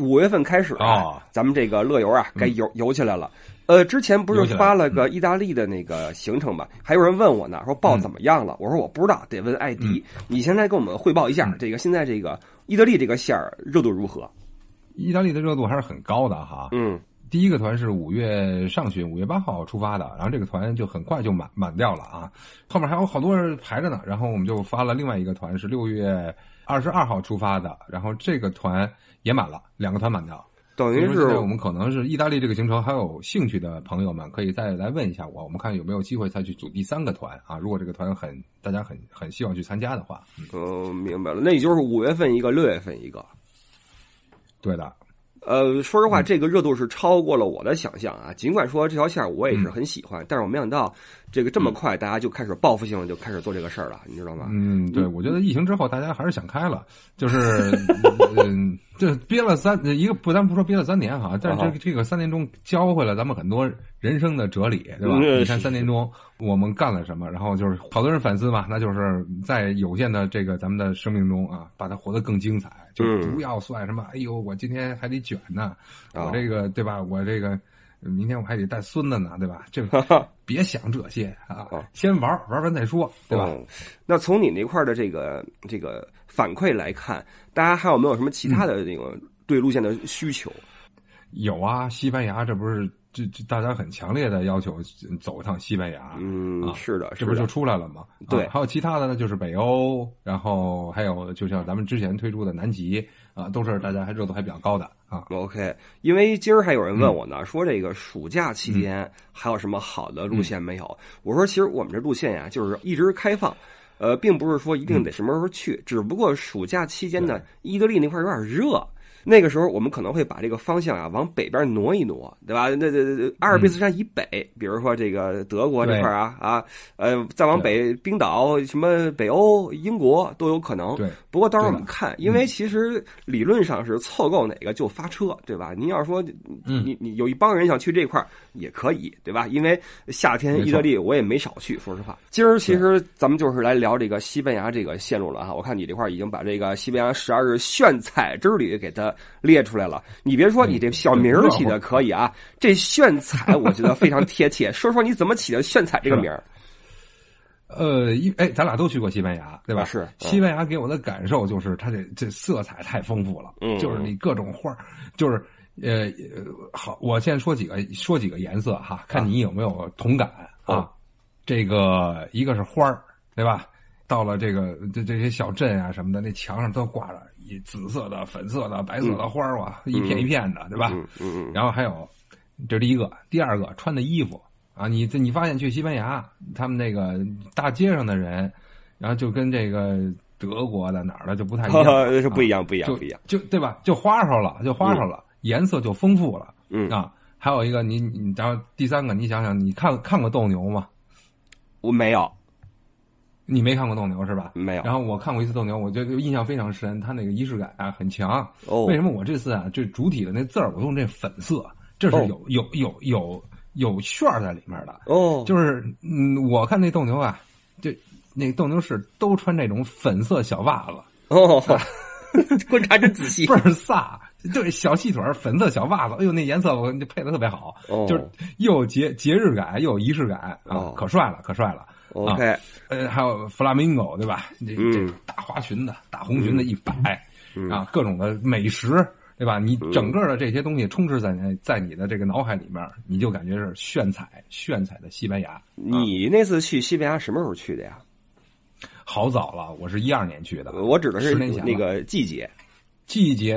五月份开始啊，哦咱们这个乐游啊该游游起来了。呃，之前不是发了个意大利的那个行程嘛？还有人问我呢，说报怎么样了？我说我不知道，得问艾迪。你现在跟我们汇报一下，嗯这个现在这个意大利这个线儿热度如何？意大利的热度还是很高的哈。嗯，第一个团是五月上旬，五月八号出发的，然后这个团就很快就满满掉了啊，后面还有好多人排着呢，然后我们就发了另外一个团是六月二十二号出发的，然后这个团也满了，两个团满掉。等于是我们可能是意大利这个行程，还有兴趣的朋友们可以再来问一下我，我们看有没有机会再去组第三个团啊？如果这个团很大家很很希望去参加的话，嗯，嗯，明白了，那也就是五月份一个，六月份一个。对的，呃，说实嗯话，这个热度是超过了我的想象啊。尽管说这条线儿我也是很喜欢，但是我没想到这个这么快，大家就开始报复性的就开始做这个事儿了，你知道吗？嗯，对，我觉得疫情之后大家还是想开了，就是 嗯，这憋了三一个不，咱不说憋了三年哈，但是这啊个这个三年中教会了咱们很多人生的哲理，对吧？嗯你看三年中我们干了什么，然后就是好多人反思嘛，那就是在有限的这个咱们的生命中啊，把它活得更精彩，就嗯不要算什么，哎呦，我今天还得卷呢，啊我这个对吧？我这个。明天我还得带孙子呢，对吧？这别想这些啊哦，先玩玩完再说，对吧？嗯那从你那块的这个这个反馈来看，大家还有没有什么其他的这个对路线的需求？有啊，西班牙这不是这这大家很强烈的要求走一趟西班牙，嗯，啊是的，这不就，出来了吗？对啊还有其他的呢，就是北欧，然后还有就像咱们之前推出的南极啊，都是大家还热度还比较高的啊。OK，因为今儿还有人问我呢，嗯说这个暑假期间还有什么好的路线没有？我说其实我们这路线呀，就是一直开放，呃，并不是说一定得什么时候去，只不过暑假期间呢，意大利那块儿有点热。那个时候，我们可能会把这个方向啊往北边挪一挪，对吧？那那那阿尔卑斯山以北，比如说这个德国这块儿啊啊，呃，再往北，冰岛、什么北欧、英国都有可能。对，不过到时候我们看，因为其实理论上是凑够哪个就发车，对吧？您要是说嗯你你有一帮人想去这块儿也可以，对吧？因为夏天意大利我也没少去，说实话。今儿其实咱们就是来聊这个西班牙这个线路了哈。我看你这块儿已经把这个西班牙十二日 炫彩之旅给它列出来了。你别说你这小名儿起的可以啊，这炫彩 我觉得非常贴切。说说你怎么起的炫彩这个名儿？呃，一哎，咱俩都去过西班牙，对吧？啊是嗯西班牙给我的感受就是它这这色彩太丰富了，嗯就是你各种花儿，就是呃呃，好，我先说几个说几个颜色哈，看你有没有同感啊。哦这个一个是花儿，对吧？到了这个这这些小镇啊什么的，那墙上都挂着一紫色的、粉色的、白色的花儿啊，一片一片的，对吧？嗯嗯嗯，然后还有，这是第一个，第二个穿的衣服啊，你这你发现去西班牙，他们那个大街上的人，然后就跟这个德国的哪儿的就不太一样，是不一样，不一样，就不一样。就对吧？就花哨了，就花哨了，颜色就丰富了嗯，啊。还有一个，你你然后第三个，你想想，你看看过斗牛吗？我没有，你没看过斗牛是吧？没有。然后我看过一次斗牛，我觉得印象非常深，它那个仪式感啊很强。哦，为什么我这次啊，这主体的那字儿我用这粉色，这是哦有、有有有有旋儿在里面的。哦，就是嗯，我看那斗牛啊，就那斗牛士都穿这种粉色小袜子，哦，观察真仔细 倍。儿飒。对，小细腿粉色小袜子，哎呦，那颜色我就配的特别好，哦就是又有节节日感，又有仪式感啊，哦可帅了，可帅了。OK，呃，还有弗拉明戈，对吧？这嗯这大花裙子、大红裙子一摆、嗯啊，各种的美食，对吧？你整个的这些东西充斥在你在你的这个脑海里面，你就感觉是炫彩炫彩的西班牙。你那次去西班牙什么时候去的呀？好早了，我是一二年去的，我指的是那个季节。季节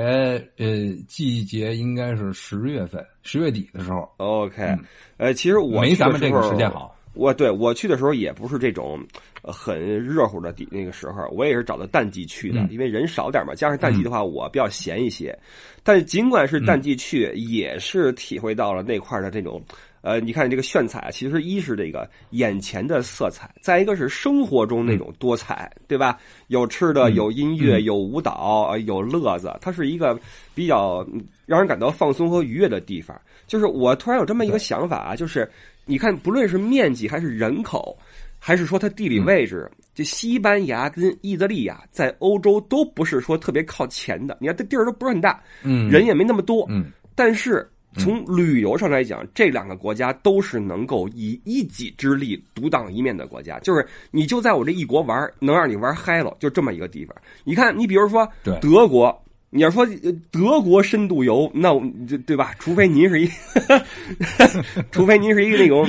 呃，季节应该是十月份，十月底的时候，OK，呃，其实我嗯没咱们这个时间好。我对我去的时候也不是这种呃很热乎的底那个时候，我也是找的淡季去的，嗯因为人少点嘛。加上淡季的话，我比较闲一些。但尽管是淡季去，也是体会到了那块的这种。呃，你看这个炫彩，其实一是这个眼前的色彩，再一个是生活中那种多彩，对吧？有吃的，嗯有音乐，嗯有舞蹈，呃有乐子，它是一个比较嗯让人感到放松和愉悦的地方。就是我突然有这么一个想法啊，就是你看，不论是面积还是人口，还是说它地理位置？这西班牙跟意大利呀，在欧洲都不是说特别靠前的。你看这地儿都不是很大，嗯，人也没那么多，嗯，但是从旅游上来讲，这两个国家都是能够以一己之力独当一面的国家。就是你就在我这一国玩，能让你玩嗨了，就这么一个地方。你看，你比如说对德国。你要说德国深度游，那对对吧？除非您是一，除非您是一个那种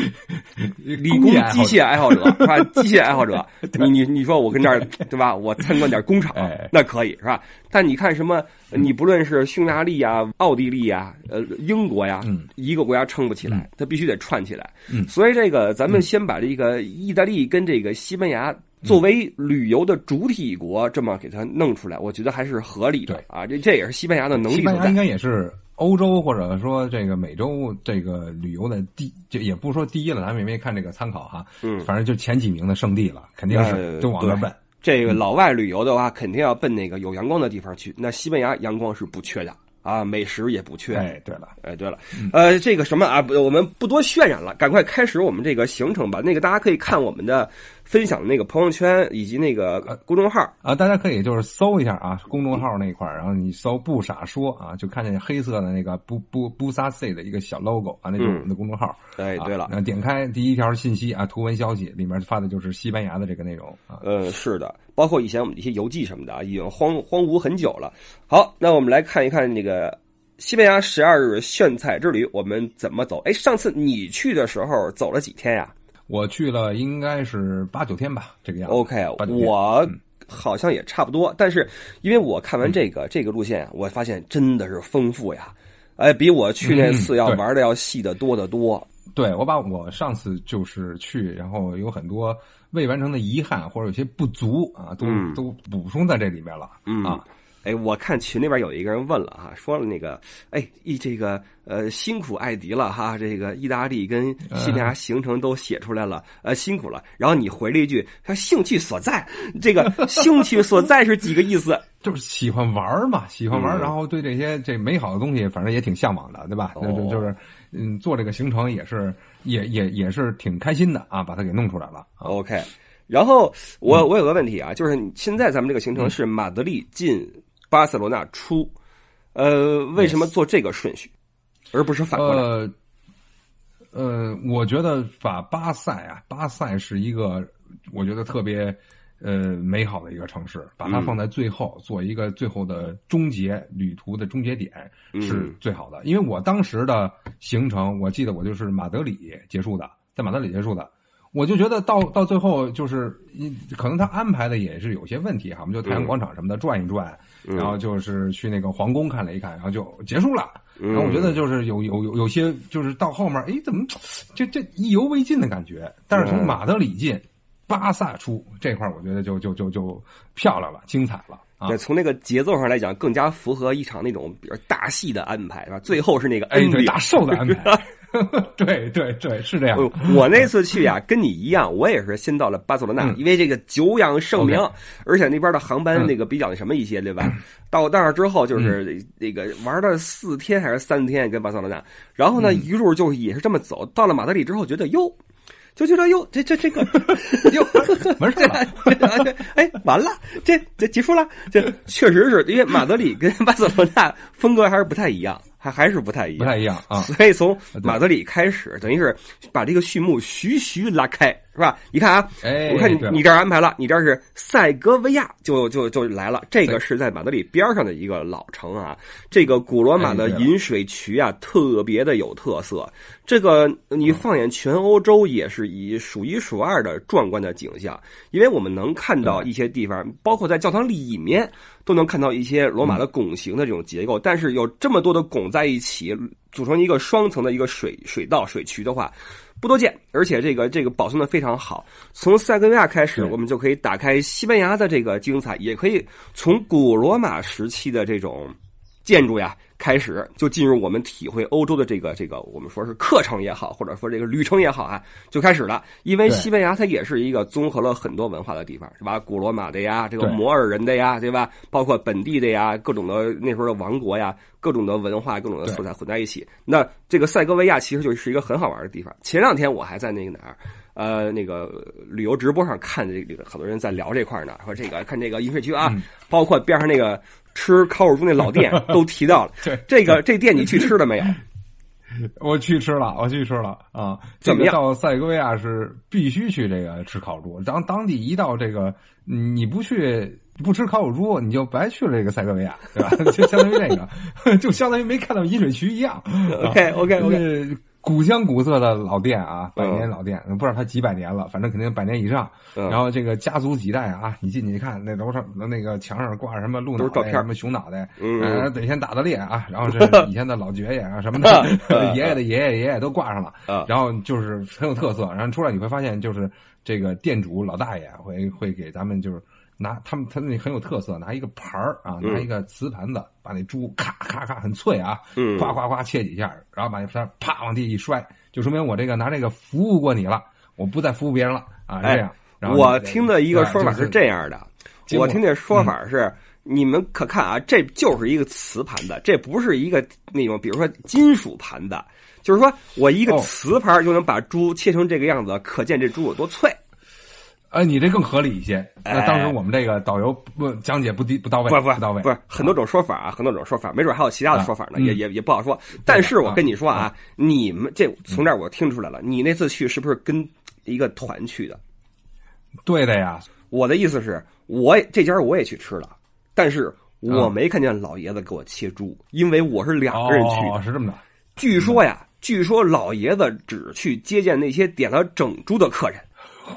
理工机械爱好者，是吧？机械爱好者，你你你说我跟这儿对吧？我参观点工厂，那可以是吧？但你看什么？你不论是匈牙利呀、奥地利呀、呃英国呀，一个国家撑不起来，它必须得串起来。所以这个咱们先把这个意大利跟这个西班牙。作为旅游的主体国，这么给它弄出来，我觉得还是合理的啊。这这也是西班牙的能力。西班牙应该也是欧洲或者说这个美洲这个旅游的第，就也不说第一了，咱们也没看这个参考哈。嗯，反正就前几名的圣地了，肯定是都往那奔。这个老外旅游的话，肯定要奔那个有阳光的地方去。那西班牙阳光是不缺的。啊，美食也不缺。哎，对了，哎，对了，呃，这个什么啊，我们不多渲染了，赶快开始我们这个行程吧。那个大家可以看我们的分享的那个朋友圈以及那个公众号啊，大家可以就是搜一下啊，公众号那块儿，然后你搜“不傻说”啊，就看见黑色的那个“不不不撒 C” 的一个小 logo 啊，那就是我们的公众号。哎，对了，那点开第一条信息啊，图文消息里面发的就是西班牙的这个内容啊。呃，是的，包括以前我们一些游记什么的啊，已经荒荒芜很久了。好，那我们来看一看那个。西班牙十二日炫彩之旅，我们怎么走？哎，上次你去的时候走了几天呀？我去了，应该是八九天吧，这个样子。OK，我好像也差不多。但是因为我看完这个这个路线啊，我发现真的是丰富呀！哎，比我去那次要玩的要细的多得多。对，我把我上次就是去，然后有很多未完成的遗憾或者有些不足啊，都都补充在这里面了啊。哎，我看群里边有一个人问了哈，说了那个，哎，一这个呃辛苦艾迪了哈，这个意大利跟西班牙行程都写出来了，呃辛苦了。然后你回了一句，他兴趣所在，这个 兴趣所在是几个意思？就是喜欢玩嘛，喜欢玩，然后对这些这美好的东西，反正也挺向往的，对吧？就就就是嗯，做这个行程也是也也也是挺开心的啊，把它给弄出来了。OK，然后我我有个问题啊，就是现在咱们这个行程是马德里进。巴塞罗那出，呃，为什么做这个顺序，而不是反过来？呃，我觉得把巴塞啊，巴塞是一个我觉得特别呃美好的一个城市，把它放在最后做一个最后的终结旅途的终结点是最好的。因为我当时的行程，我记得我就是马德里结束的，在马德里结束的。我就觉得到到最后就是，可能他安排的也是有些问题哈，我们就太阳广场什么的转一转，然后就是去那个皇宫看了一看，然后就结束了。然后我觉得就是有有有有些就是到后面，哎，怎么这这意犹未尽的感觉？但是从马德里进，巴萨出这块我觉得就就就就漂亮了，精彩了。对，从那个节奏上来讲，更加符合一场那种比如大戏的安排，是吧？最后是那个哎，对，大寿的安排。对对对，是这样。我那次去呀，跟你一样，我也是先到了巴塞罗那，因为这个久仰盛名，而且那边的航班那个比较那什么一些，对吧？到那儿之后，就是那个玩了四天还是三天，跟巴塞罗那，然后呢，一路就也是这么走，到了马德里之后，觉得哟。就觉得哟，这这这个 哟，完事了，哎，完了，这这结束了，这确实是因为马德里跟巴塞罗那风格还是不太一样。还还是不太一样，不太一样啊！所以从马德里开始，等于是把这个序幕徐徐拉开，是吧？你看啊，我看你你这儿安排了，你这是塞戈维亚，就就就来了。这个是在马德里边上的一个老城啊，这个古罗马的饮水渠啊，特别的有特色。这个你放眼全欧洲，也是以数一数二的壮观的景象，因为我们能看到一些地方，包括在教堂里面。都能看到一些罗马的拱形的这种结构，但是有这么多的拱在一起，组成一个双层的一个水水道水渠的话，不多见。而且这个这个保存的非常好。从塞戈维亚开始，我们就可以打开西班牙的这个精彩，也可以从古罗马时期的这种建筑呀。开始就进入我们体会欧洲的这个这个，我们说是课程也好，或者说这个旅程也好啊，就开始了。因为西班牙它也是一个综合了很多文化的地方，是吧？古罗马的呀，这个摩尔人的呀，对吧？包括本地的呀，各种的那时候的王国呀，各种的文化、各种的色彩混在一起。那这个塞戈维亚其实就是一个很好玩的地方。前两天我还在那个哪儿，呃那个旅游直播上看这个很多人在聊这块呢，说这个看这个饮水区啊，包括边上那个吃烤乳猪那老店 都提到了。对，这个这店你去吃了没有？我去吃了，我去吃了啊！怎么样？到塞戈维亚是必须去这个吃烤猪。当当地一到这个，你不去不吃烤乳猪，你就白去了这个塞戈维亚，对吧？就相当于这个，就相当于没看到饮水区一样。OK OK OK。古香古色的老店啊，百年老店，不知道它几百年了，反正肯定百年以上。然后这个家族几代啊，你进去一看，那楼上那个墙上挂什么鹿脑袋、什么熊脑袋，嗯，得先打的猎啊，然后这以前的老爵爷啊什么的，爷爷的爷爷爷爷都挂上了。然后就是很有特色，然后出来你会发现，就是这个店主老大爷会会给咱们就是。拿他们，他那很有特色，拿一个盘儿啊，拿一个瓷盘子，把那猪咔咔咔很脆啊，呱呱呱切几下，然后把那盘啪往地一摔，就说明我这个拿这个服务过你了，我不再服务别人了啊，这样。我听的一个说法是这样的，我听这说法是，你们可看啊，这就是一个瓷盘子，这不是一个那种，比如说金属盘子，就是说我一个瓷盘就能把猪切成这个样子，可见这猪有多脆。哎，你这更合理一些。那当时我们这个导游不讲解不低不到位，不不到位，不是很多种说法啊，很多种说法，没准还有其他的说法呢，也也也不好说。但是我跟你说啊，你们这从这儿我听出来了，你那次去是不是跟一个团去的？对的呀。我的意思是，我这家我也去吃了，但是我没看见老爷子给我切猪，因为我是两个人去。的，是这么的。据说呀，据说老爷子只去接见那些点了整猪的客人。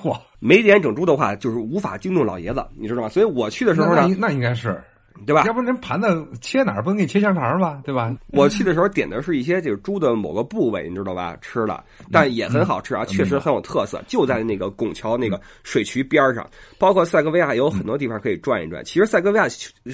嚯！没点整猪的话，就是无法惊动老爷子，你知道吗？所以我去的时候呢，那应该是，对吧？要不人盘子切哪儿不能给你切香肠吧？对吧？我去的时候点的是一些就是猪的某个部位，你知道吧？吃的，但也很好吃啊，确实很有特色。就在那个拱桥那个水渠边上，包括塞戈维亚有很多地方可以转一转。其实塞戈维亚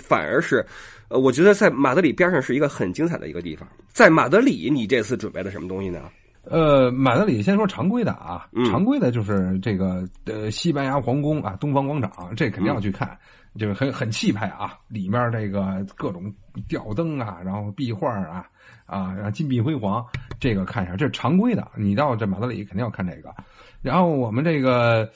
反而是，呃，我觉得在马德里边上是一个很精彩的一个地方。在马德里，你这次准备了什么东西呢？呃，马德里先说常规的啊，常规的就是这个呃西班牙皇宫啊，东方广场，这肯定要去看，就是很很气派啊，里面这个各种吊灯啊，然后壁画啊啊，然后金碧辉煌，这个看一下，这是常规的。你到这马德里肯定要看这个。然后我们这个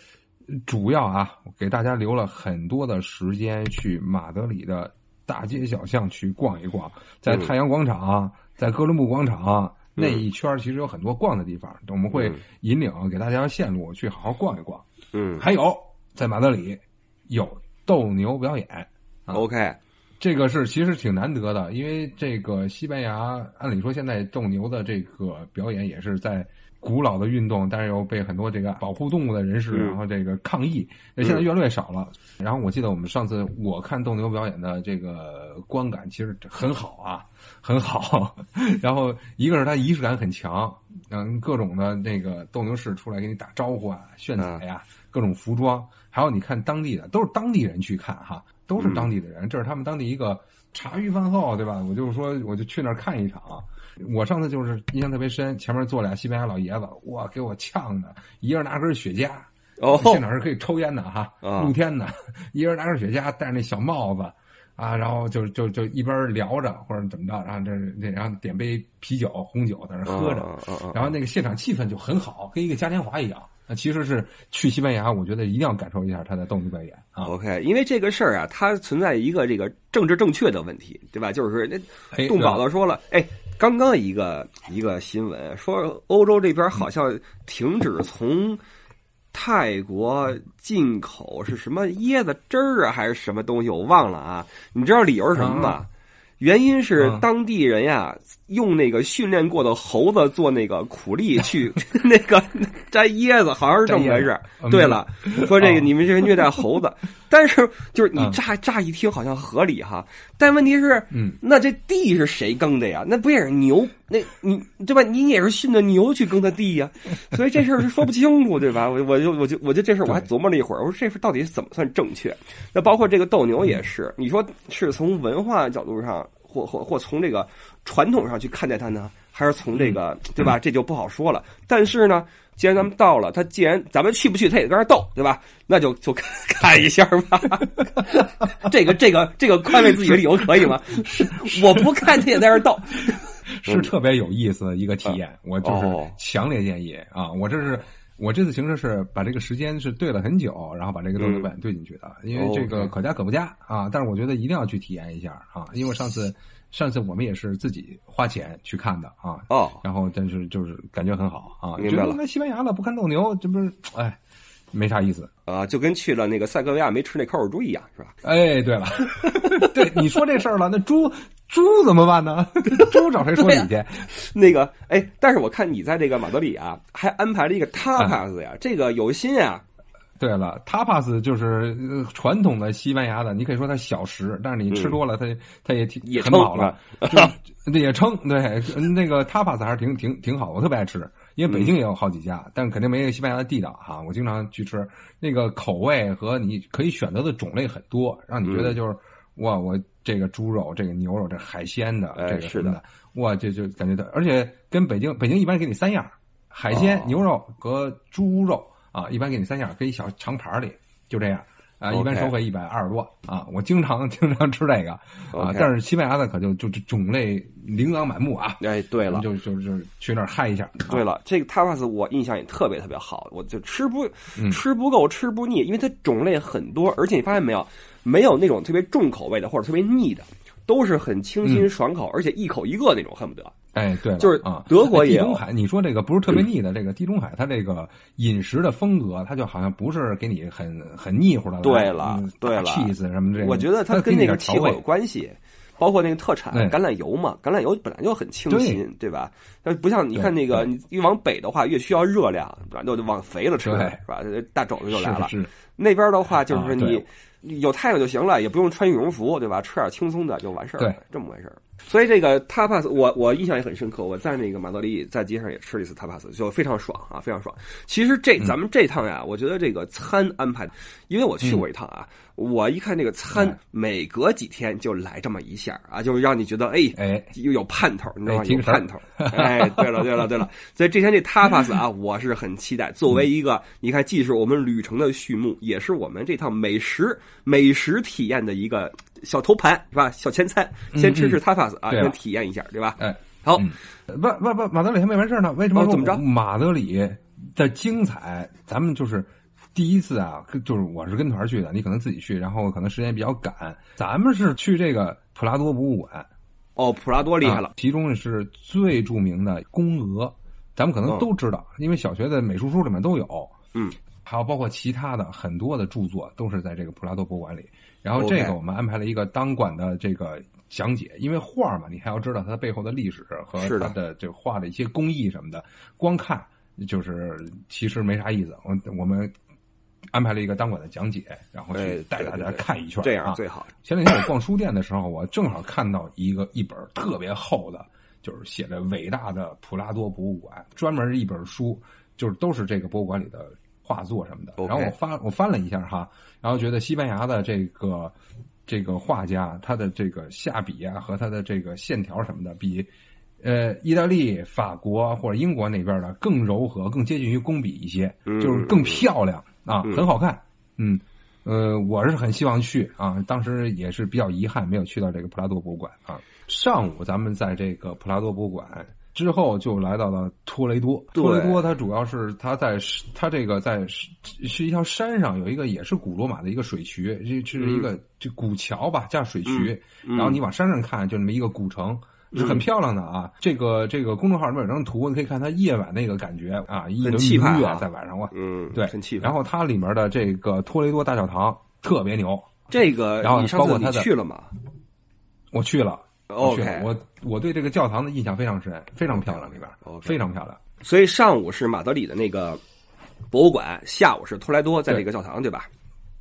主要啊，给大家留了很多的时间去马德里的大街小巷去逛一逛，在太阳广场，在哥伦布广场。那一圈其实有很多逛的地方，我们会引领给大家线路去好好逛一逛。嗯，还有在马德里有斗牛表演。OK，这个是其实挺难得的，因为这个西班牙按理说现在斗牛的这个表演也是在古老的运动，但是又被很多这个保护动物的人士然后这个抗议，那现在越来越少了。然后我记得我们上次我看斗牛表演的这个观感其实很好啊。很好，然后一个是它仪式感很强，嗯，各种的那个斗牛士出来给你打招呼啊、炫彩呀，各种服装，还有你看当地的都是当地人去看哈，都是当地的人，这是他们当地一个茶余饭后，对吧？我就是说，我就去那儿看一场。我上次就是印象特别深，前面坐俩西班牙老爷子，哇，给我呛的，一人拿根雪茄，哦，现场是可以抽烟的哈，露天的，一人拿根雪茄，戴着那小帽子。啊，然后就就就一边聊着或者怎么着，然后这这然后点杯啤酒红酒在那喝着，然后那个现场气氛就很好，跟一个嘉年华一样。那其实是去西班牙，我觉得一定要感受一下他的动物表演啊。OK，因为这个事儿啊，它存在一个这个政治正确的问题，对吧？就是那动宝子说了，哎，刚刚一个一个新闻说，欧洲这边好像停止从。泰国进口是什么椰子汁儿啊，还是什么东西？我忘了啊。你知道理由是什么吗？原因是当地人呀，用那个训练过的猴子做那个苦力 去那个 摘椰子，好像是这么回事。对了，说这个你们这是虐待猴子，但是就是你乍乍一听好像合理哈，但问题是，嗯，那这地是谁耕的呀？那不也是牛？那你对吧？你也是训的牛去耕的地呀，所以这事儿是说不清楚，对吧？我我就我就我就这事儿我还琢磨了一会儿，我说这事到底怎么算正确？那包括这个斗牛也是，你说是从文化角度上，或或或从这个传统上去看待它呢，还是从这个对吧？这就不好说了。但是呢，既然咱们到了，他既然咱们去不去，他也跟那斗，对吧？那就就 看一下吧。这个这个这个宽慰自己的理由可以吗？我不看他也在那斗。是特别有意思的一个体验，我就是强烈建议啊！我这是我这次行程是把这个时间是对了很久，然后把这个动力本对进去的，因为这个可加可不加啊。但是我觉得一定要去体验一下啊，因为上次上次我们也是自己花钱去看的啊，哦，然后但是就是感觉很好啊，觉明白了得那西班牙了不看斗牛，这不是哎没啥意思。啊，就跟去了那个塞戈维亚没吃那烤乳猪一样，是吧？哎，对了，对你说这事儿了，那猪猪怎么办呢？猪找谁说理去？那个，哎，但是我看你在这个马德里啊，还安排了一个 tapas 呀，这个有心啊。对了，tapas 就是呃传统的西班牙的，你可以说它小食，但是你吃多了，它它也挺嗯也很饱了，也撑。对，那个 tapas 还是挺挺挺好，我特别爱吃。因为北京也有好几家，但是肯定没有西班牙的地道哈。我经常去吃，那个口味和你可以选择的种类很多，让你觉嗯得就是、哇，我这个猪肉、这个牛肉、这海鲜的，哎这个是的什么的，哇，这就感觉到，而且跟北京北京一般给你三样，海鲜、哦牛肉和猪肉啊，一般给你三样，搁一小长盘里，就这样。啊，一般收费一百二十多啊，我经常 经常吃这个啊但是西班牙的可就就就种类琳琅满目啊。哎，对了，就就就去那儿嗨一下。啊对了，这个 tapas 我印象也特别特别好，我就吃不嗯吃不够，吃不腻，因为它种类很多，而且你发现没有，没有那种特别重口味的或者特别腻的，都是很清新爽口，而且一口一个那种，恨不得。哎，对，就是啊，德国也有地中海，你说这个不是特别腻的，这个地中海它这个饮食的风格，它就好像不是给你很很腻乎的，对了嗯对了。cheese 什么这个，我觉得它跟那个气候有关系，包括那个特产橄榄油嘛，橄榄油本来就很清新，对。吧？它不像你看那个，你越往北的话越需要热量，对吧？就就往肥了吃，对。是吧？大肘子就来了。是是。那边的话就是啊你有太阳就行了，也不用穿羽绒服，对吧？吃点轻松的就完事儿了对，这么回事儿。所以这个 tapas 我我印象也很深刻，我在那个马德里在街上也吃了一次 tapas，就非常爽啊，非常爽。其实嗯这咱们这趟呀，我觉得这个餐安排，因为我去过一趟啊，我一看这个餐哎每隔几天就来这么一下啊，就是让你觉得哎哎，又有盼头，你知道吗？有盼头。哎，对了，对了，对了，所以这天这 tapas 啊，我是很期待。作为一个，你看，既是我们旅程的序幕，也是我们这趟美食美食体验的一个小头盘，是吧？小前餐，先吃吃 tapas 啊，先体验一下，对吧？哎，好，嗯不不不，马德里还没完事儿呢。为什么怎么着马德里的精彩，咱们就是第一次啊，就是我是跟团去的，你可能自己去，然后可能时间比较赶。咱们是去这个普拉多博物馆，哦，普拉多厉害了啊，其中是最著名的宫娥，咱们可能哦都知道，因为小学的美术书里面都有。嗯，还有包括其他的很多的著作都是在这个普拉多博物馆里。然后这个我们安排了一个当馆的这个讲解，因为画嘛，你还要知道它背后的历史和它的这个画的一些工艺什么的。光看就是其实没啥意思。我我们安排了一个当管的讲解，然后哎去带大家对对对看一圈。这样啊最好。前两天我逛书店的时候，我正好看到一个一本特别厚的，就是写着伟大的普拉多博物馆，专门一本书，就是都是这个博物馆里的画作什么的。然后我翻我翻了一下哈，然后觉得西班牙的这个这个画家他的这个下笔啊和他的这个线条什么的，比呃意大利、法国或者英国那边的更柔和，更接近于工笔一些，嗯就是更漂亮啊，嗯很好看。嗯，呃，我是很希望去啊，当时也是比较遗憾没有去到这个普拉多博物馆啊。上午咱们在这个普拉多博物馆之后，就来到了托雷多。托雷多它主要是它在它这个在是是一条山上有一个也是古罗马的一个水渠，这这是一个这古桥吧叫水渠，嗯然后你往山上看就那么一个古城。是很漂亮的啊！这个这个公众号里面有张图，你可以看它夜晚那个感觉啊，一轮气派啊明月在晚上哇，嗯，对，很气派。然后它里面的这个托雷多大教堂特别牛，这个然后你上次你包括它的去了吗？我去了。OK，我我对这个教堂的印象非常深，非常漂亮，里边非常漂亮。所以上午是马德里的那个博物馆，下午是托莱多在这个教堂，对吧？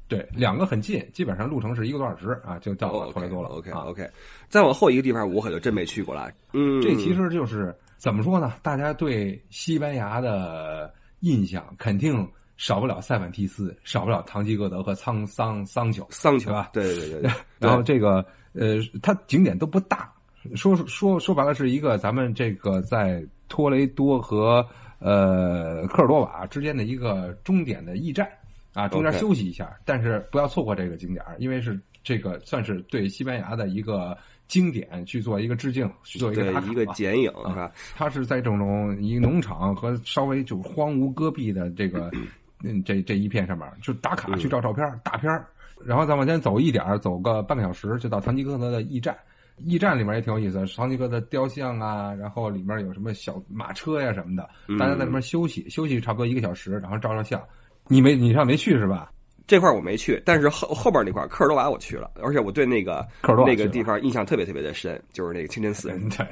对，两个很近，基本上路程是一个多小时啊，就到了托雷多了。OK 啊 OK，再往后一个地方，我可就真没去过了。嗯，这其实就是怎么说呢？大家对西班牙的印象肯定少不了塞万提斯，少不了唐吉诃德和桑桑桑丘。桑丘对吧？对对对对。然后这个呃，它景点都不大，说说说白了是一个咱们这个在托雷多和呃科尔多瓦之间的一个终点的驿站啊，中间休息一下但是不要错过这个景点，因为是这个算是对西班牙的一个经典去做一个致敬，去做一个一个剪影啊是吧？它是在这种一个农场和稍微就荒芜戈壁的这个 嗯这这一片上面，就打卡嗯去照照片儿大片儿然后再往前走一点走个半个小时就到唐吉诃德的驿站。驿站里面也挺有意思，唐吉诃德雕像啊，然后里面有什么小马车呀、什么的，嗯大家在那边休息，休息差不多一个小时，然后照照相。你没你上没去是吧？这块我没去，但是后后边那块儿科尔多瓦我去了，而且我对那个那个科尔多瓦去了地方印象特别特别的深，就是那个清真寺。嗯，对。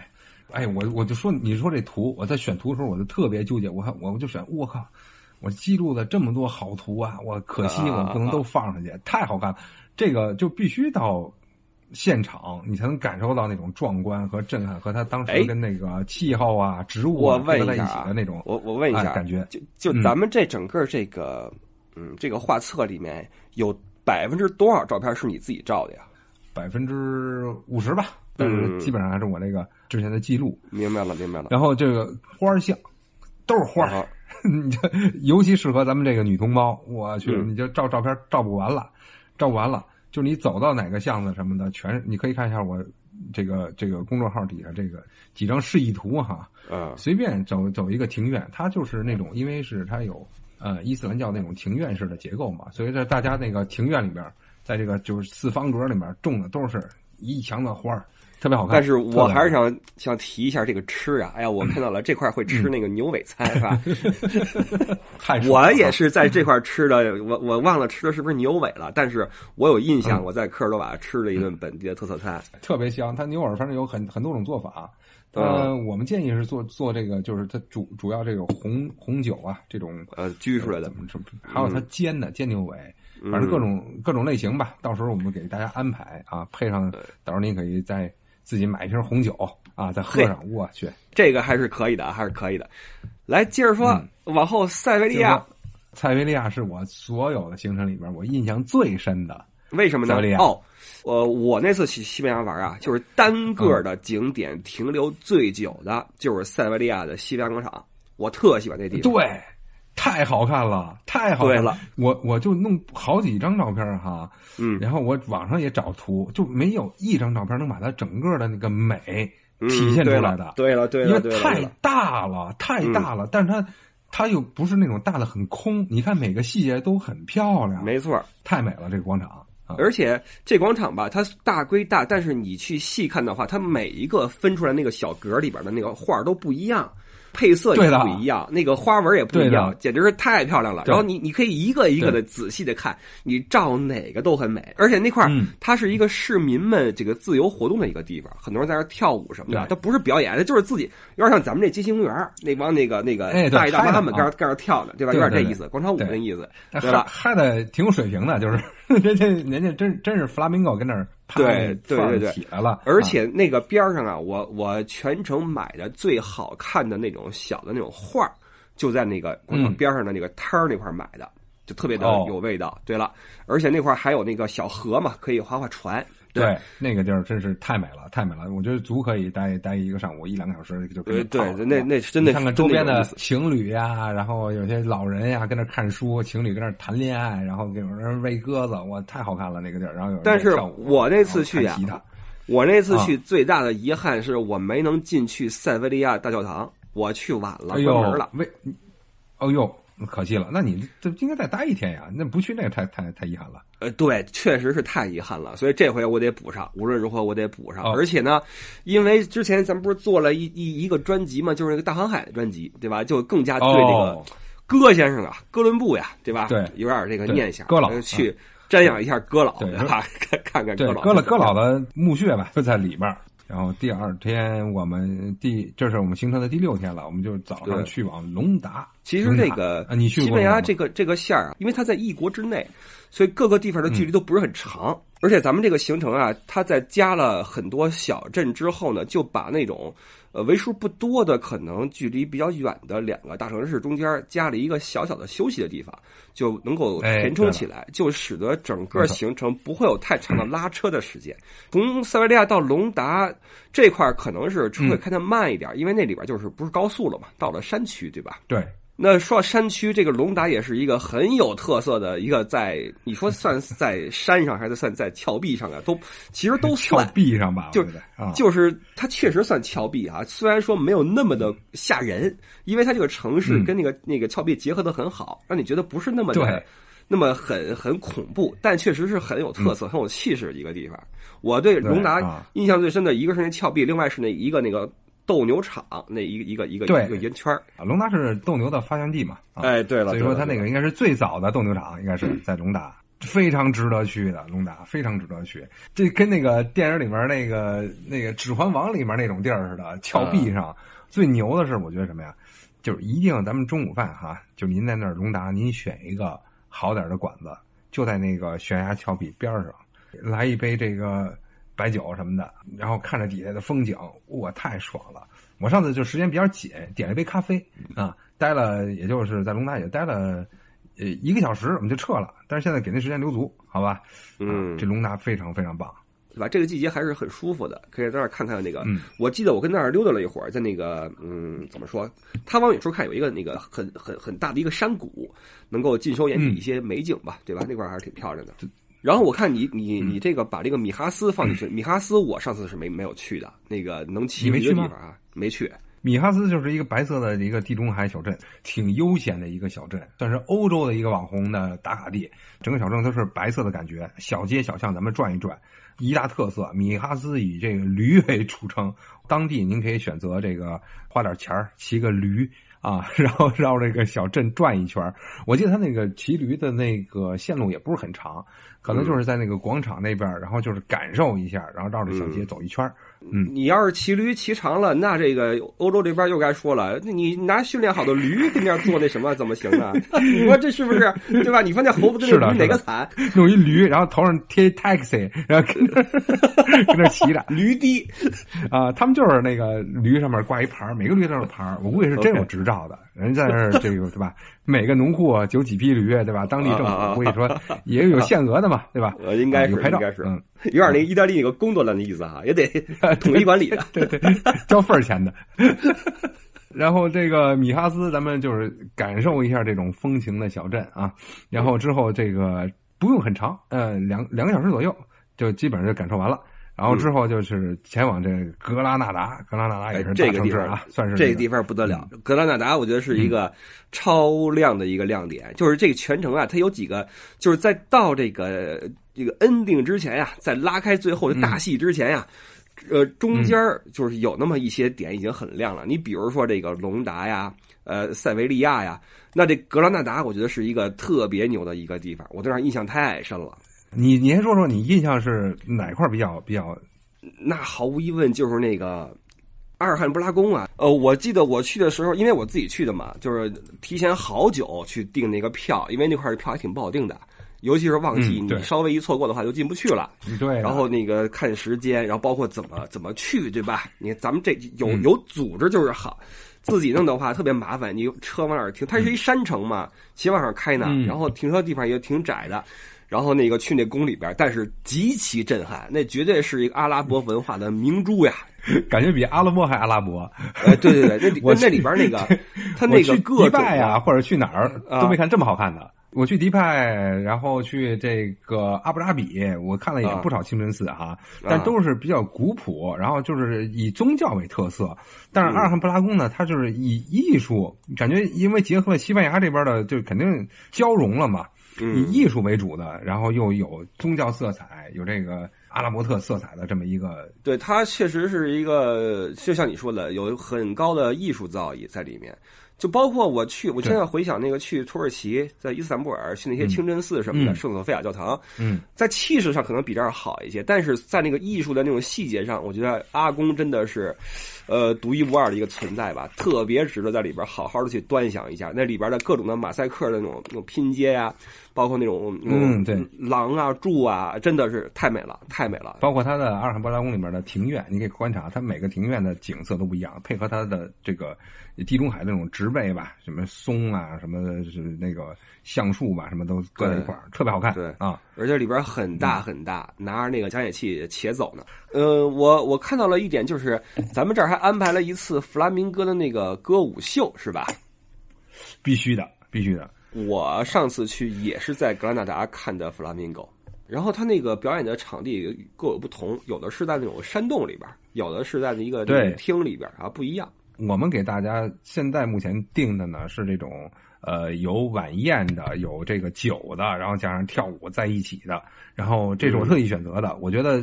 哎，我我就说，你说这图，我在选图的时候，我就特别纠结。我看我就选，我靠，我记录了这么多好图啊，我可惜我不能都放上去，太好看了。这个就必须到现场，你才能感受到那种壮观和震撼，和他当哎时跟那个气候啊、植物我啊合在一起的那种，我我问一下，哎感觉就就嗯咱们这整个这个嗯这个画册里面有百分之多少照片是你自己照的呀？百分之五十吧。但是嗯基本上还是我那个之前的记录。明白了，明白了。然后这个花儿像都是花儿，尤其适合咱们这个女同胞，我去，嗯你就照照片照不完了，照不完了。就你走到哪个巷子什么的，全你可以看一下我这个这个公众号底下这个几张示意图哈，嗯。随便走走一个庭院，它就是那种因为是它有呃伊斯兰教那种庭院式的结构嘛，所以在大家那个庭院里边，在这个就是四方格里面种的都是一墙的花儿，特别好看。但是我还是想想提一下这个吃啊，哎呀，我看到了这块会吃那个牛尾菜是吧？太我也是在这块吃的，我我忘了吃的是不是牛尾了，但是我有印象，嗯我在科尔多瓦吃了一顿本地的特色菜。特别香。它牛耳反正有很很多种做法。嗯呃，我们建议是做做这个，就是它主主要这个红红酒啊，这种呃，焗出来的？还有它煎的煎牛尾，嗯反正各种各种类型吧。到时候我们给大家安排啊，配上，到时候您可以再自己买一瓶红酒啊，再喝上。我去，这个还是可以的，还是可以的。来，接着说，往后塞维利亚塞维利亚是我所有的行程里边我印象最深的。为什么呢哦，呃，我那次去西班牙玩啊，就是单个的景点停留最久的，就是塞维利亚的西班牙广场，我特喜欢那地方。对，太好看了，太好看了。我我就弄好几张照片哈，嗯然后我网上也找图，就没有一张照片能把它整个的那个美嗯体现出来的。对了，对了，对了，因为太。大了，太大了，但是它它又不是那种大的很空，你看每个细节都很漂亮，没错，太美了这个广场啊！而且这广场吧，它大归大，但是你去细看的话，它每一个分出来那个小格里边的那个画都不一样，配色也不一样，那个花纹也不一样，简直是太漂亮了。然后你你可以一个一个的仔细的看，你照哪个都很美。而且那块儿嗯它是一个市民们这个自由活动的一个地方，很多人在那儿跳舞什么的，它不是表演，它就是自己有点像咱们这街心公园那帮那个那个大爷大妈们在那儿跟那儿跳的，对吧？有点这意思，广场舞那意思，嗨对吧？嗨的挺有水平的，就是 人家人家真真是弗拉明戈跟那儿对对对对。起来了，而啊。且那个边儿上啊，我我全程买的最好看的那种小的那种画儿就在那个广场嗯边上的那个摊儿那块儿买的，就特别的哦。有味道。对了，而且那块儿还有那个小河嘛，可以划划船。对，那个地儿真是太美了，太美了！我觉得足可以待待一个上午，一两个小时就跟对对那那真的看看周边的情侣呀，然后有些老人呀跟那看书，情侣跟那谈恋爱，然后有人喂鸽子，哇，太好看了那个地儿。然后有人但是我那次去呀然后弹吉他，我那次去啊最大的遗憾是我没能进去塞维利亚大教堂，我去晚了，关门了。，为，哦呦，可惜了。那你这应该再待一天呀？那不去那个太太太遗憾了。呃，对，确实是太遗憾了，所以这回我得补上，无论如何我得补上。哦而且呢，因为之前咱们不是做了一一一个专辑嘛，就是那个大航海的专辑，对吧？就更加对这个哦，哥先生啊，哥伦布呀，对吧？对有点这个念想，哥老呃去瞻仰一下哥老，对对吧？看看哥，老，搁了搁老的墓穴吧，就在里面。然后第二天我们第这是我们行程的第六天了，我们就早上去往隆达。其实这个西班牙这个这个线儿啊，因为它在一国之内，所以各个地方的距嗯离都不是很长。而且咱们这个行程啊，它在加了很多小镇之后呢，就把那种呃为数不多的可能距离比较远的两个大城市中间加了一个小小的休息的地方，就能够哎填充起来，就使得整个行程不会有太长的拉车的时间。从塞维利亚到隆达这块儿可能是车会嗯开的慢一点，因为那里边就是不是高速了嘛，到了山区，对吧？对那说到山区，这个龙达也是一个很有特色的一个，在你说算在山上还是算在峭壁上啊，都其实都峭算。壁上吧，就就是它确实算峭壁啊，虽然说没有那么的吓人，因为它这个城市嗯跟那个、那个峭壁结合的很好，让你觉得不是那么的那么很很恐怖，但确实是很有特色、很有气势的一个地方。我对龙达印象最深的一个是那峭壁，另外是那一个那个斗牛场那一个一个一个对一个圆圈儿啊龙达是斗牛的发源地嘛，啊哎，对了，所以说它那个应该是最早的斗牛场，应该是在龙达，非常值得去的。龙达非常值得去，这跟那个电影里面那个那个《指环王》里面那种地儿似的，峭壁上、最牛的是，我觉得什么呀？就是一定咱们中午饭哈，就您在那儿龙达，您选一个好点的馆子，就在那个悬崖峭壁边上，来一杯这个白酒什么的，然后看着底下的风景，哇，太爽了！我上次就时间比较紧，点了一杯咖啡啊，待了也就是在龙达也待了呃一个小时，我们就撤了。但是现在给那时间留足，好吧？嗯啊这龙达非常非常棒。对吧？这个季节还是很舒服的，可以在那儿看看那个。嗯我记得我跟那儿溜达了一会儿，在那个嗯，怎么说？他往远处看有一个那个很很很大的一个山谷，能够尽收眼底嗯一些美景吧，对吧？那块儿还是挺漂亮的。然后我看你你嗯你这个把这个米哈斯放进去，米哈斯我上次是没没有去的，那个能骑驴的你没去吗地方啊，没去。米哈斯就是一个白色的一个地中海小镇，挺悠闲的一个小镇，算是欧洲的一个网红的打卡地。整个小镇都是白色的感觉，小街小巷咱们转一转。一大特色，米哈斯以这个驴为出称，当地您可以选择这个花点钱儿骑个驴啊，然后绕这个小镇转一圈儿。我记得他那个骑驴的那个线路也不是很长，可能就是在那个广场那边儿，然后就是感受一下，然后绕着小街走一圈儿。嗯。你要是骑驴骑长了，那这个欧洲这边又该说了，那你拿训练好的驴跟那儿做那什么怎么行啊？你说这是不是？对吧？你说那猴子跟是的那驴哪个惨？弄一驴，然后头上贴 taxi，然后跟 那骑着。驴低，啊，他们就是那个驴上面挂一牌每个驴都有牌我估计是真有执照的，人在那儿这个 对吧？每个农户有几匹驴，对吧？当地政啊啊啊府估计说也有限额的嘛，对吧？呃，应该是应该是，嗯，有点那个意大利那个贡多兰的意思啊，也得 统一管理的。对对，交份儿钱的。然后这个米哈斯，咱们就是感受一下这种风情的小镇啊。然后之后这个不用很长，呃，两两个小时左右就基本上就感受完了。然后之后就是前往这格拉纳达，格拉纳达也是哎这大个地方城市啊，算是个这个地方不得了，嗯。格拉纳达我觉得是一个超亮的一个亮点，就是这个全程啊，它有几个，就是在到这个这个 ending 之前呀、在拉开最后的大戏之前呀、呃，中间儿就是有那么一些点已经很亮了。你比如说这个隆达呀，呃，塞维利亚呀，那这格拉纳达我觉得是一个特别牛的一个地方，我对那印象太深了。你你先说说你印象是哪块比较比较那毫无疑问就是那个阿尔汉布拉宫啊。呃，我记得我去的时候，因为我自己去的嘛，就是提前好久去订那个票，因为那块儿的票还挺不好订的，尤其是旺季，嗯你稍微一错过的话就进不去了。对的？然后那个看时间，然后包括怎么怎么去，对吧？你咱们这有嗯有组织就是好，自己弄的话特别麻烦。你车往哪儿停？它是一山城嘛，骑往上开呢，嗯然后停车地方也挺窄的。然后那个去那宫里边，但是极其震撼，那绝对是一个阿拉伯文化的明珠呀！感觉比阿拉伯还阿拉伯。哎，对对对，我那里边那个，他那个各迪种拜呀、或者去哪儿啊都没看这么好看的。我去迪拜，然后去这个阿布扎比，我看了也啊不少清真寺哈，但都是比较古朴，然后就是以宗教为特色。但是阿尔罕布拉宫呢，它就是以艺术，感觉因为结合了西班牙这边的，就肯定交融了嘛，以嗯艺术为主的，然后又有宗教色彩，有这个阿拉伯特色彩的这么一个对，它确实是一个，就像你说的，有很高的艺术造诣在里面。就包括我去，我现在回想那个去土耳其，在伊斯坦布尔去那些清真寺什么的，嗯圣索菲亚教堂，嗯，在气势上可能比这儿好一些，但是在那个艺术的那种细节上，我觉得阿公真的是，呃，独一无二的一个存在吧，特别值得在里边好好的去端详一下。那里边的各种的马赛克的那种那种拼接呀、包括那种嗯对狼啊、柱啊，真的是太美了，太美了。包括它的阿尔罕布拉宫里面的庭院，你可以观察，它每个庭院的景色都不一样，配合它的这个地中海那种植被吧，什么松啊，什么是那个橡树吧，什么都搁在一块儿，特别好看。对啊，而且里边很大很大，拿着那个讲解器且走呢。呃，我我看到了一点，就是咱们这儿还安排了一次弗拉明戈的那个歌舞秀，是吧？必须的，必须的。我上次去也是在格兰纳达看的弗拉明戈，然后他那个表演的场地各有不同，有的是在那种山洞里边，有的是在一个对厅里边啊，不一样。我们给大家现在目前定的呢是这种呃有晚宴的，有这个酒的，然后加上跳舞在一起的，然后这是我特意选择的。我觉得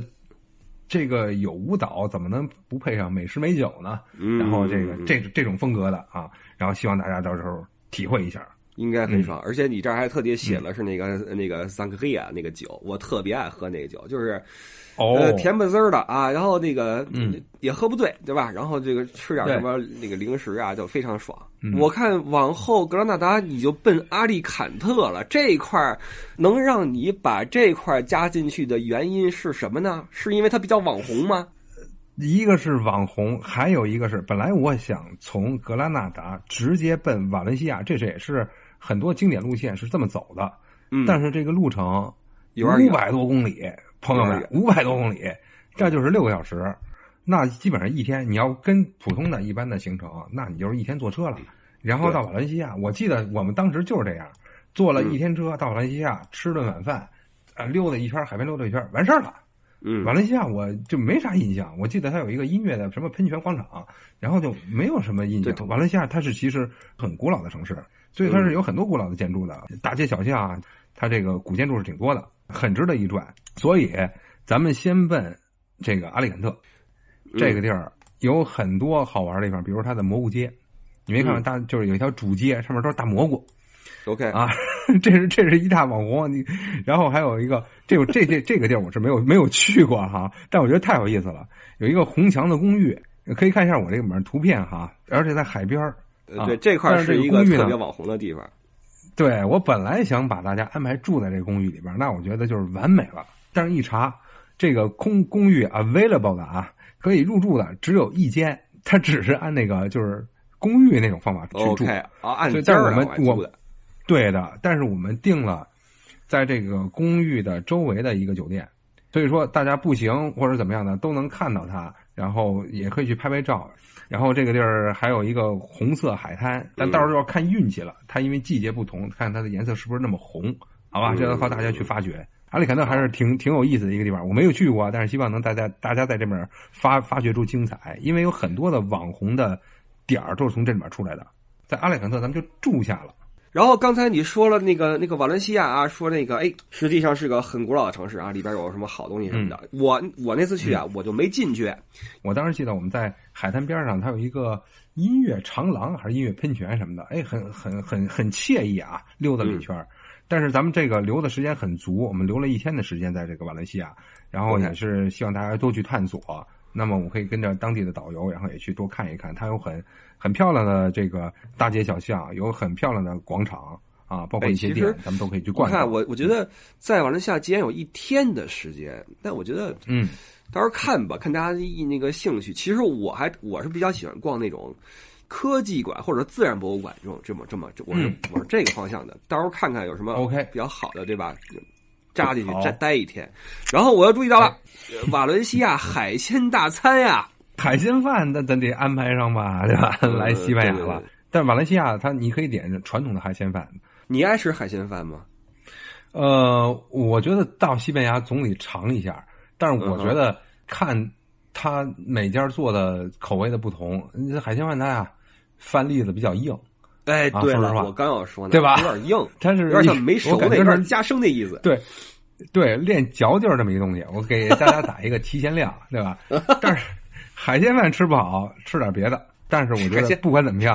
这个有舞蹈怎么能不配上美食美酒呢？嗯然后这个嗯这这种风格的啊，然后希望大家到时候体会一下。应该嗯很爽，而且你这儿还特别写了是那个、那个桑克利亚那个酒，我特别爱喝那个酒，就是哦，呃甜不滋儿的啊，然后那个嗯也喝不醉，对吧？然后这个吃点什么那个零食啊，就非常爽。嗯我看往后格拉纳达你就奔阿利坎特了，这一块儿能让你把这块儿加进去的原因是什么呢？是因为它比较网红吗？一个是网红，还有一个是本来我想从格拉纳达直接奔瓦伦西亚，这是也是很多经典路线是这么走的。嗯，但是这个路程有五百多公里，朋友们，五百多公里，这就是六个小时。那基本上一天，你要跟普通的一般的行程，那你就是一天坐车了。然后到瓦伦西亚，我记得我们当时就是这样，坐了一嗯天车到瓦伦西亚，吃顿晚饭，啊，溜达一圈海边溜达一圈，完事儿了。嗯瓦伦西亚我就没啥印象，我记得它有一个音乐的什么喷泉广场，然后就没有什么印象对。瓦伦西亚它是其实很古老的城市，所以它是有很多古老的建筑的，大街小巷啊，它这个古建筑是挺多的，很值得一转。所以咱们先奔这个阿里肯特这个地儿，有很多好玩的地方，比如它的蘑菇街，你没看到大就是有一条主街，上面都是大蘑菇。OK 啊，这是这是一大网红，你然后还有一个这个这这这个地儿我是没有没有去过哈，但我觉得太有意思了，有一个红墙的公寓，可以看一下我这里面图片哈，而且在海边儿啊呃对，这块是这一个特别网红的地方。对我本来想把大家安排住在这个公寓里边，那我觉得就是完美了。但是一查，这个空公寓 available 的啊，可以入住的只有一间，它只是按那个就是公寓那种方法去住。啊，按但是我们我。对的，但是我们订了在这个公寓的周围的一个酒店，所以说大家步行或者怎么样的都能看到它，然后也可以去拍拍照。然后这个地儿还有一个红色海滩，但到时候要看运气了，它因为季节不同，看它的颜色是不是那么红，好吧？嗯这要靠大家去发掘。阿里坎特还是挺挺有意思的一个地方，我没有去过，但是希望能大家大家在这边发发掘出精彩，因为有很多的网红的点儿都是从这里面出来的。在阿里坎特，咱们就住下了。然后刚才你说了那个那个瓦伦西亚啊，说那个哎，实际上是个很古老的城市啊，里边有什么好东西什么的。我我那次去啊，我就没进去。我当时记得我们在海滩边上，它有一个音乐长廊还是音乐喷泉什么的，哎，很很很很惬意啊，溜达了一圈儿。但是咱们这个留的时间很足，我们留了一天的时间在这个瓦伦西亚，然后也是希望大家多去探索。那么我可以跟着当地的导游，然后也去多看一看，它有很很漂亮的这个大街小巷，有很漂亮的广场啊，包括一些店咱们都可以去逛逛。看我我觉得在瓦伦西亚既然有一天的时间，但我觉得嗯，到时候看吧，看大家的那个兴趣。其实我还我是比较喜欢逛那种科技馆或者自然博物馆这种这么这么，我我是这个方向的。到时候看看有什么 OK 比较好的，对吧？扎进去再待待一天。然后我要注意到了，呃瓦伦西亚海鲜大餐呀。海鲜饭那咱得安排上吧，对吧？呃来西班牙了但马来西亚它你可以点传统的海鲜饭。你爱吃海鲜饭吗？呃，我觉得到西班牙总得尝一下，但是我觉得看他每家做的口味的不同，这海鲜饭它呀饭粒子比较硬，哎，对了，我刚要说呢，对吧有点硬，它是有点像没熟那，我感觉是有点加生的意思。对，对，练嚼劲儿这么一个东西，我给大家打一个提前量，对吧？但是海鲜饭吃不好，吃点别的。但是我觉得不管怎么样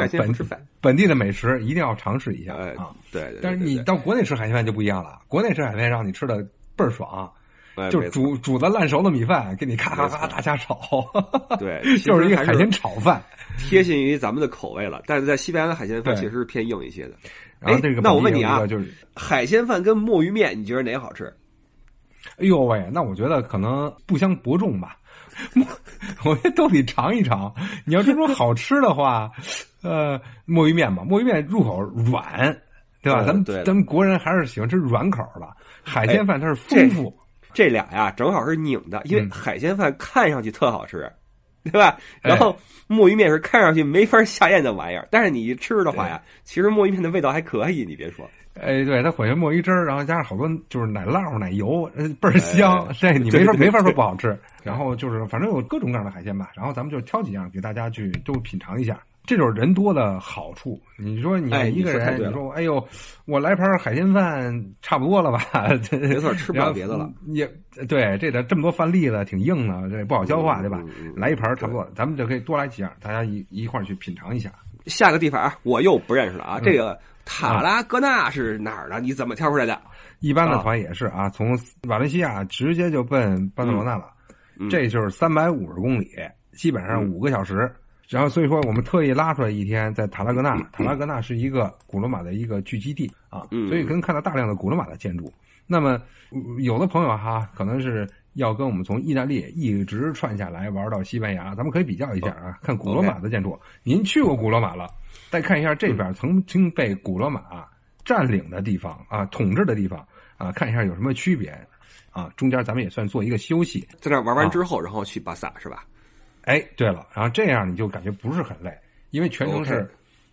本地的美食一定要尝试一下哎啊！，对。但是你到国内吃海鲜饭就不一样了，国内吃海鲜饭让你吃的倍儿爽，就哎没错煮煮的烂熟的米饭，给你咔咔咔大家炒，对，就是一个海鲜炒饭。贴近于咱们的口味了，但是在西班牙的海鲜饭对其实是偏硬一些的。然后这个哎那我问你啊就是，海鲜饭跟墨鱼面，你觉得哪个好吃？哎呦喂，那我觉得可能不相伯仲吧，我觉得都得尝一尝。你要真说 好吃的话，呃，墨鱼面吧，墨鱼面入口软，对吧？咱们咱们国人还是喜欢吃软口的，海鲜饭它是丰富。这俩呀，正好是拧的，因为嗯海鲜饭看上去特好吃，对吧？然后墨鱼面是看上去没法下咽的玩意儿，但是你一吃的话呀，其实墨鱼面的味道还可以，你别说。哎，对，它混下墨鱼汁儿，然后加上好多就是奶酪、奶油，倍儿香。这你没法没法说不好吃。然后就是反正有各种各样的海鲜吧，然后咱们就挑几样给大家去都品尝一下。这就是人多的好处。你说你一个人，你说哎呦，我来盘海鲜饭差不多了吧？没错，吃不了别的了。也对，这点这么多饭粒子挺硬的，这不好消化，对吧？来一盘差不多，咱们就可以多来几样，大家一一块儿去品尝一下。下个地方我又不认识了啊，这个塔拉戈纳是哪儿的？你怎么挑出来的？一般的团也是啊，从瓦伦西亚直接就奔巴塞罗那了，这就是三百五十公里，基本上五个小时。然后，所以说我们特意拉出来一天在塔拉格纳。塔拉格纳是一个古罗马的一个聚集地啊，所以能看到大量的古罗马的建筑。那么，有的朋友哈，可能是要跟我们从意大利一直串下来玩到西班牙，咱们可以比较一下啊，看古罗马的建筑。您去过古罗马了，再看一下这边曾经被古罗马占领的地方啊，统治的地方啊，看一下有什么区别啊。中间咱们也算做一个休息，在那玩完之后，然后去巴萨是吧？哎，对了，然后这样你就感觉不是很累，因为全程是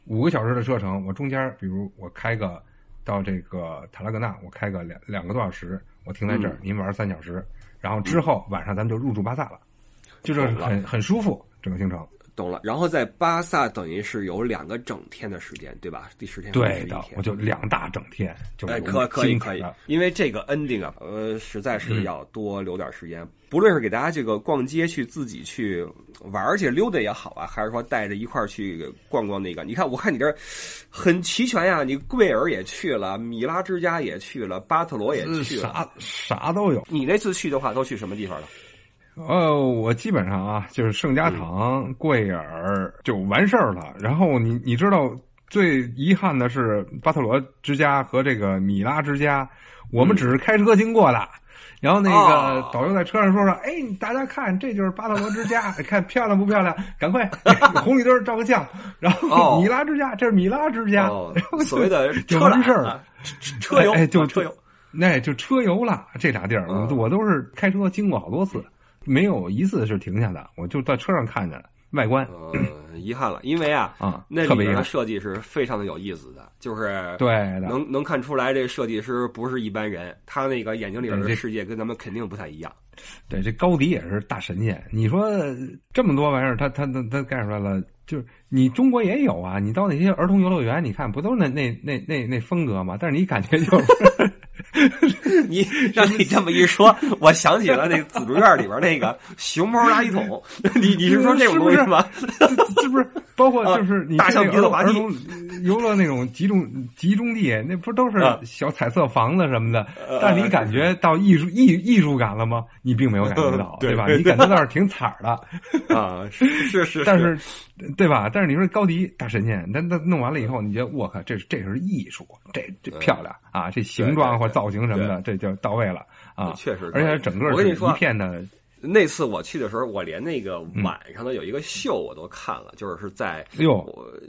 五个小时的车程。我中间，比如我开个到这个塔拉格纳，我开个两两个多小时，我停在这儿，您玩三小时，然后之后晚上咱们就入住巴萨了，就是很很舒服整个行程。懂了，然后在巴萨等于是有两个整天的时间，对吧？第十天对的，我就两大整天，就哎可可以可以，因为这个 ending 啊，呃，实在是要多留点时间，不论是给大家这个逛街去自己去玩去溜达也好啊，还是说带着一块去逛逛那个，你看我看你这很齐全呀，你贵尔也去了，米拉之家也去了，巴特罗也去了，啥啥都有。你那次去的话，都去什么地方了？呃，我基本上啊，就是圣家堂、贵尔就完事儿了。然后你你知道最遗憾的是巴特罗之家和这个米拉之家，我们只是开车经过的。然后那个导游在车上说说：“哎，大家看，这就是巴特罗之家，看漂亮不漂亮？赶快 红绿灯照个相。”然后米拉之家，这是米拉之家，所谓的就完事儿了，车游哎，就车游，那就车游了。这俩地儿，我我都是开车经过好多次。没有一次是停下的，我就在车上看着外观。呃，遗憾了，因为啊啊，那里面的设计是非常的有意思的，就是对，能能看出来这设计师不是一般人，他那个眼睛里边的世界跟咱们肯定不太一样。对，这高迪也是大神仙。你说这么多玩意儿，他他他他干出来了，就是你中国也有啊。你到那些儿童游乐园，你看不都是那那那那那风格吗？但是你感觉就是。你让你这么一说，我想起了那个紫竹院里边那个熊猫垃圾桶。你你是说这种东西吗？是不是？包括就是你大象鼻子滑梯、游乐那种集中集中地，那不都是小彩色房子什么的？但你感觉到艺术艺艺术感了吗？你并没有感觉到，对吧？你感觉到是挺惨的啊，是是，但是对吧？但是你说高迪大神仙，那那弄完了以后，你觉得我靠，这这是艺术，这这漂亮啊！这形状或造型什么的，这就到位了啊！确实，而且整个是一片的。那次我去的时候，我连那个晚上的有一个秀我都看了，就是是在哟，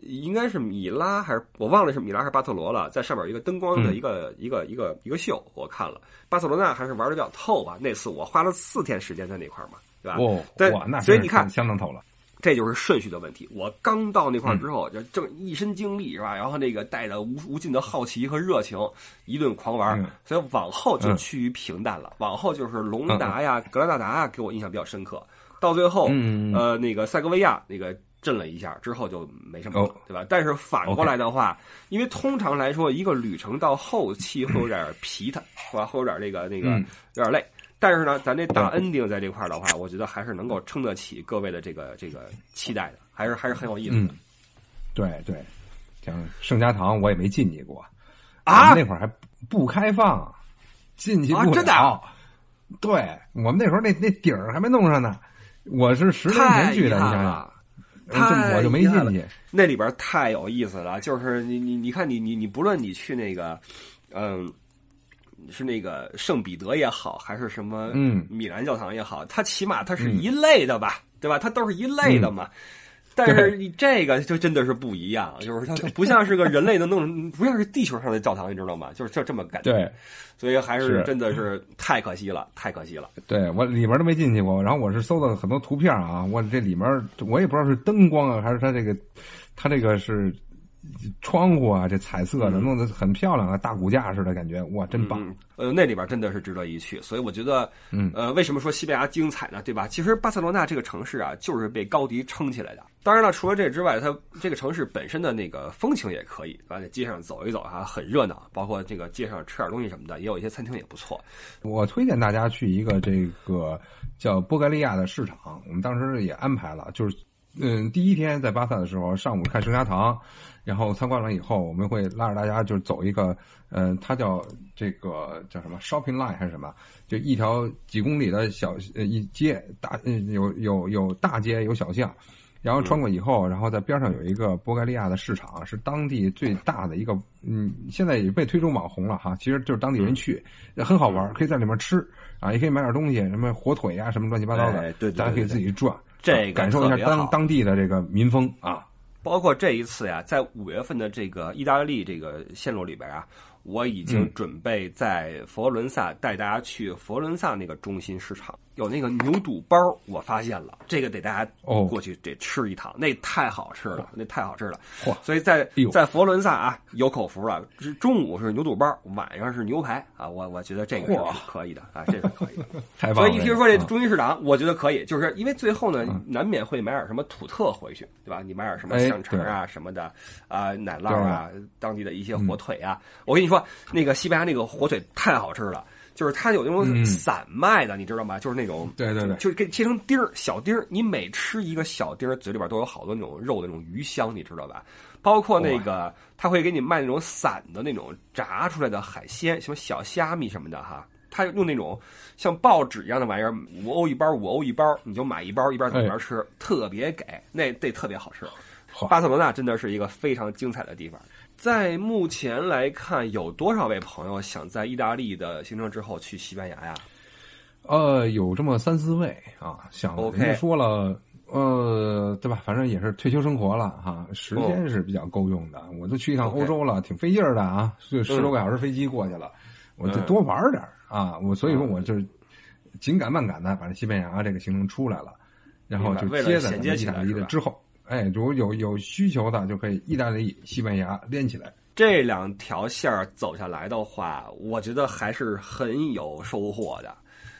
应该是米拉还是我忘了是米拉还是巴特罗了，在上面有一个灯光的一个一个一个一个秀，我看了。巴塞罗那还是玩的比较透吧，那次我花了四天时间在那块嘛，对吧？哦，哇，那所以你看相当透了。这就是顺序的问题。我刚到那块儿之后，就正一身精力是吧？然后那个带着无无尽的好奇和热情，一顿狂玩。所以往后就趋于平淡了。往后就是隆达呀、格拉纳达呀，给我印象比较深刻。到最后，呃，那个塞戈维亚那个震了一下之后就没什么了，对吧？但是反过来的话，因为通常来说，一个旅程到后期会有点疲沓，是吧？会有点那个那个有点累。但是呢，咱这大 ending 在这块儿的话，我觉得还是能够撑得起各位的这个这个期待的，还是还是很有意思的。对对，像盛家堂我也没进去过啊，那会儿还不开放，进去不了。真的？对我们那时候那那底儿还没弄上呢，我是十年前去的，你想想，我就没进去。那里边太有意思了，就是你你你看你你你不论你去那个，嗯。是那个圣彼得也好，还是什么米兰教堂也好，它起码它是一类的吧，对吧？它都是一类的嘛。但是你这个就真的是不一样，就是它不像是个人类能弄，不像是地球上的教堂，你知道吗？就是就这么感觉。对，所以还是是真的是太可惜了，太可惜了。对我里面都没进去过，然后我是搜到很多图片啊，我这里面我也不知道是灯光啊，还是它这个，它这个是窗户啊，这彩色的弄得很漂亮啊，大骨架似的感觉，哇，真棒！嗯，呃，那里边真的是值得一去，所以我觉得，嗯呃，为什么说西班牙精彩呢？对吧？其实巴塞罗那这个城市啊，就是被高迪撑起来的。当然了，除了这之外，它这个城市本身的那个风情也可以，啊，在街上走一走啊，很热闹，包括这个街上吃点东西什么的，也有一些餐厅也不错。我推荐大家去一个这个叫波格利亚的市场，我们当时也安排了，就是嗯，第一天在巴萨的时候，上午看圣家堂，然后参观完以后，我们会拉着大家就走一个，嗯，它叫这个叫什么 shopping line 还是什么，就一条几公里的小呃一街大，嗯有有有大街有小巷。然后穿过以后，然后在边上有一个波盖利亚的市场，是当地最大的一个，嗯，现在也被推成网红了哈。其实就是当地人去，很好玩，可以在里面吃啊，也可以买点东西，什么火腿呀、什么乱七八糟的，哎对大家可以自己转，这个感受一下当当地的这个民风啊。包括这一次呀，在五月份的这个意大利这个线路里边啊，我已经嗯。准备在佛罗伦萨带大家去佛罗伦萨那个中心市场，有那个牛肚包，我发现了，这个得大家哦过去得吃一趟，那太好吃了，那太好吃了。嚯所以在在佛罗伦萨啊，有口福了，是中午是牛肚包，晚上是牛排啊，我我觉得这个是可以的啊，这个可以的。太棒了！所以一听说这啊中心市场，我觉得可以，就是因为最后呢嗯，难免会买点什么土特回去，对吧？你买点什么哎香肠啊什么的，啊奶酪啊，当地的一些火腿啊。嗯我跟你说，那个西班牙那个火腿太好吃了，就是它有那种嗯散卖的，你知道吗？就是那种，对对对就是给切成丁儿小丁儿，你每吃一个小丁儿，嘴里边都有好多那种肉的那种鱼香，你知道吧？包括那个，他会给你卖那种散的那种炸出来的海鲜，什么小虾米什么的哈。他用那种像报纸一样的玩意儿，五欧一包，五欧一包，你就买一包，一边走一边吃，特别给，那这特别好吃。巴塞罗那真的是一个非常精彩的地方。在目前来看，有多少位朋友想在意大利的行程之后去西班牙呀？呃，有这么三四位啊，想 OK 人家说了，呃，对吧？反正也是退休生活了哈，时哦间是比较够用的。我都去一趟欧洲了，挺费劲儿的啊，就十嗯多个小时飞机过去了，我就嗯多玩点儿啊。我所以说嗯我就是紧赶慢赶的把这西班牙这个行程出来了，然后就为了接在咱衔接们意大利起来是吧的之后，哎，如果有有需求的就可以意大利、西班牙连起来。这两条线儿走下来的话，我觉得还是很有收获的。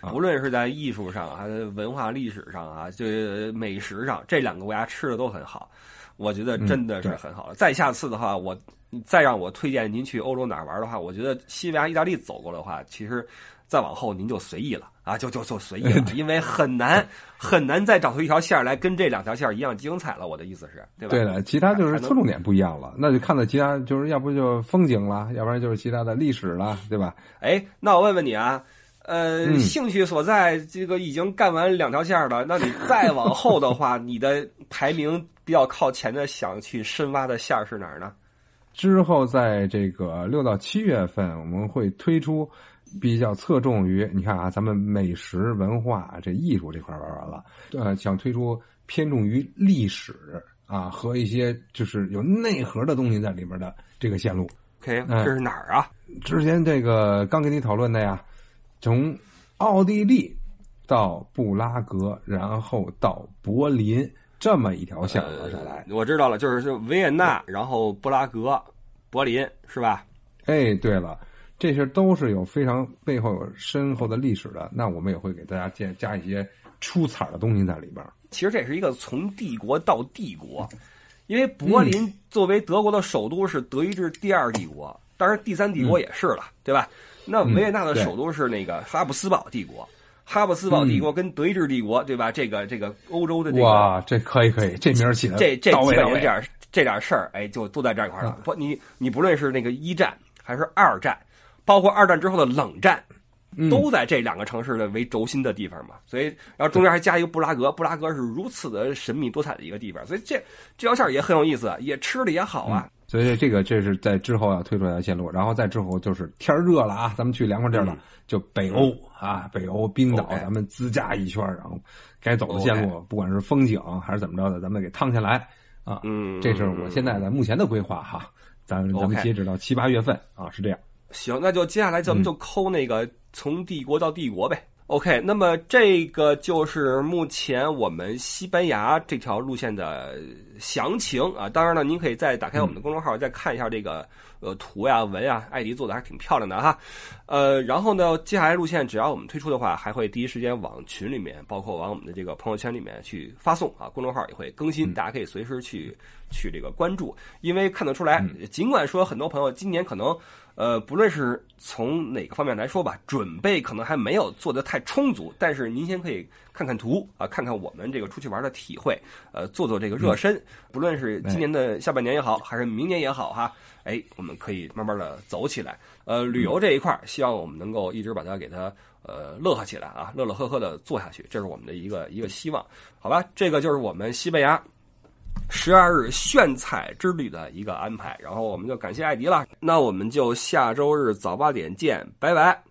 啊无论是在艺术上还是文化历史上啊，这美食上，这两个国家吃的都很好，我觉得真的是很好了。再下次的话，我再让我推荐您去欧洲哪儿玩的话，我觉得西班牙、意大利走过的话，其实再往后您就随意了啊，就就就随意了，因为很难很难再找出一条线儿来跟这两条线儿一样精彩了。我的意思是，对吧？对的，其他就是侧重点不一样了，那就看到其他就是要不就风景了，要不然就是其他的历史了，对吧？哎，那我问问你啊，呃，嗯兴趣所在，这个已经干完两条线儿了，那你再往后的话，你的排名比较靠前的，想去深挖的线儿是哪儿呢？之后在这个六到七月份，我们会推出比较侧重于你看啊，咱们美食文化这艺术这块玩完了，呃，想推出偏重于历史啊和一些就是有内核的东西在里边的这个线路。OK，嗯这是哪儿啊？之前这个刚跟你讨论的呀，从奥地利到布拉格，然后到柏林这么一条线路下来。我知道了，就是是维也纳，然后布拉格、柏林，是吧？哎，对了，这些都是有非常背后有深厚的历史的。那我们也会给大家加加一些出彩的东西在里边。其实这是一个从帝国到帝国，因为柏林作为德国的首都是德意志第二帝国，当然第三帝国也是了，对吧？那维也纳的首都是那个哈布斯堡帝国，哈布斯堡帝国跟德意志帝国，对吧？这个这个欧洲的这个哇，这可以可以，这名儿起的这这基到位到位。本上这点这点事儿，哎，就都在这一块儿了。不，你你不论是那个一战还是二战，包括二战之后的冷战，嗯都在这两个城市的为轴心的地方嘛。所以，然后中间还加一个布拉格，布拉格是如此的神秘多彩的一个地方，所以这这条线也很有意思，也吃的也好啊。所以这个这是在之后要推出来的线路，然后再之后就是天热了啊，咱们去凉快地儿了，就北欧啊，北欧冰岛，咱们自驾一圈，然后该走的线路，不管是风景还是怎么着的，咱们给趟下来啊。嗯，这是我现在的目前的规划哈，咱咱们截止到七八月份啊，是这样。行，那就接下来咱们就抠那个从帝国到帝国呗。OK，那么这个就是目前我们西班牙这条路线的详情啊。当然了，您可以再打开我们的公众号，再看一下这个呃图呀、文呀，艾迪做的还是挺漂亮的哈。呃，然后呢，接下来路线只要我们推出的话，还会第一时间往群里面，包括往我们的这个朋友圈里面去发送啊。公众号也会更新，大家可以随时去去这个关注。因为看得出来，尽管说很多朋友今年可能。呃，不论是从哪个方面来说吧，准备可能还没有做得太充足，但是您先可以看看图啊，看看我们这个出去玩的体会，呃，做做这个热身。不论是今年的下半年也好，还是明年也好，哈，哎，我们可以慢慢的走起来。呃，旅游这一块希望我们能够一直把它给它呃乐呵起来啊，乐乐呵呵的做下去，这是我们的一个一个希望，好吧？这个就是我们西班牙。十二日炫彩之旅的一个安排，然后我们就感谢艾迪了。那我们就下周日早八点见，拜拜。